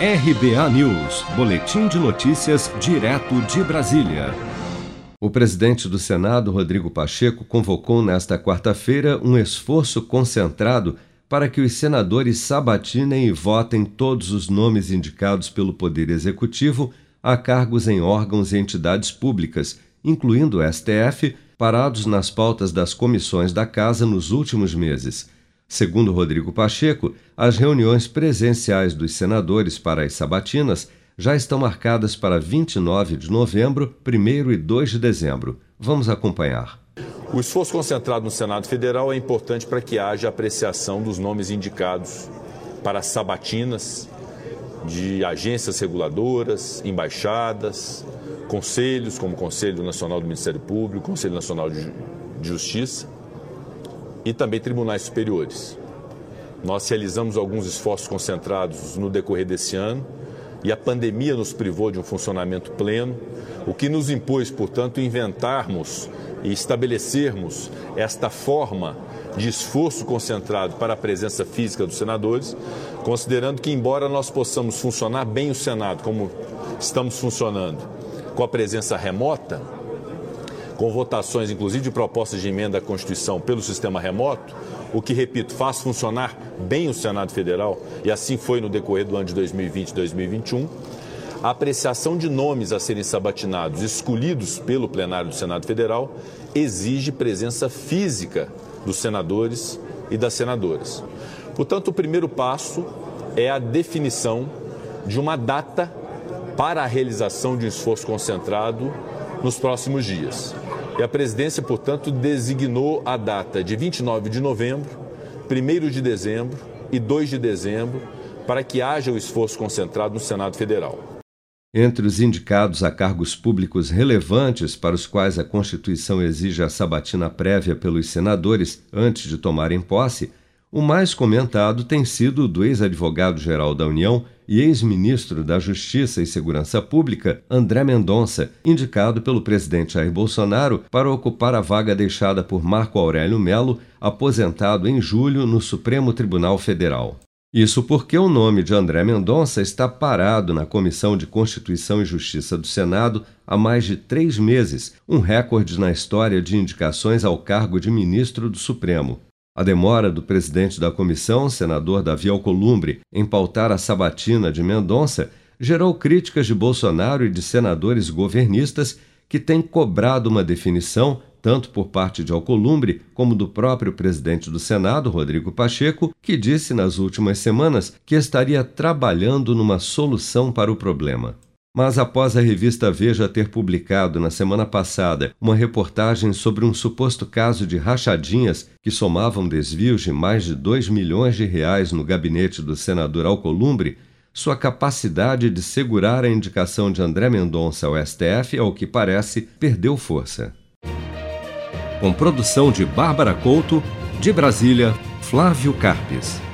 RBA News, Boletim de Notícias, direto de Brasília. O presidente do Senado, Rodrigo Pacheco, convocou nesta quarta-feira um esforço concentrado para que os senadores sabatinem e votem todos os nomes indicados pelo Poder Executivo a cargos em órgãos e entidades públicas, incluindo o STF, parados nas pautas das comissões da Casa nos últimos meses. Segundo Rodrigo Pacheco, as reuniões presenciais dos senadores para as sabatinas já estão marcadas para 29 de novembro, 1 e 2 de dezembro. Vamos acompanhar. O esforço concentrado no Senado Federal é importante para que haja apreciação dos nomes indicados para sabatinas de agências reguladoras, embaixadas, conselhos, como o Conselho Nacional do Ministério Público, Conselho Nacional de Justiça e também tribunais superiores. Nós realizamos alguns esforços concentrados no decorrer desse ano e a pandemia nos privou de um funcionamento pleno, o que nos impôs, portanto, inventarmos e estabelecermos esta forma de esforço concentrado para a presença física dos senadores, considerando que, embora nós possamos funcionar bem o Senado, como estamos funcionando, com a presença remota, com votações, inclusive de propostas de emenda à Constituição pelo sistema remoto, o que, repito, faz funcionar bem o Senado Federal, e assim foi no decorrer do ano de 2020 e 2021. A apreciação de nomes a serem sabatinados, escolhidos pelo plenário do Senado Federal, exige presença física dos senadores e das senadoras. Portanto, o primeiro passo é a definição de uma data para a realização de um esforço concentrado nos próximos dias. E a presidência, portanto, designou a data de 29 de novembro, 1 de dezembro e 2 de dezembro para que haja o esforço concentrado no Senado Federal. Entre os indicados a cargos públicos relevantes para os quais a Constituição exige a sabatina prévia pelos senadores antes de tomarem posse, o mais comentado tem sido o do ex-advogado-geral da União e ex-ministro da Justiça e Segurança Pública, André Mendonça, indicado pelo presidente Jair Bolsonaro para ocupar a vaga deixada por Marco Aurélio Melo, aposentado em julho no Supremo Tribunal Federal. Isso porque o nome de André Mendonça está parado na Comissão de Constituição e Justiça do Senado há mais de três meses, um recorde na história de indicações ao cargo de ministro do Supremo. A demora do presidente da comissão, senador Davi Alcolumbre, em pautar a sabatina de Mendonça gerou críticas de Bolsonaro e de senadores governistas que têm cobrado uma definição, tanto por parte de Alcolumbre como do próprio presidente do Senado, Rodrigo Pacheco, que disse nas últimas semanas que estaria trabalhando numa solução para o problema. Mas após a revista Veja ter publicado na semana passada uma reportagem sobre um suposto caso de rachadinhas que somavam desvios de mais de 2 milhões de reais no gabinete do senador Alcolumbre, sua capacidade de segurar a indicação de André Mendonça ao STF, ao que parece, perdeu força. Com produção de Bárbara Couto, de Brasília, Flávio Carpes.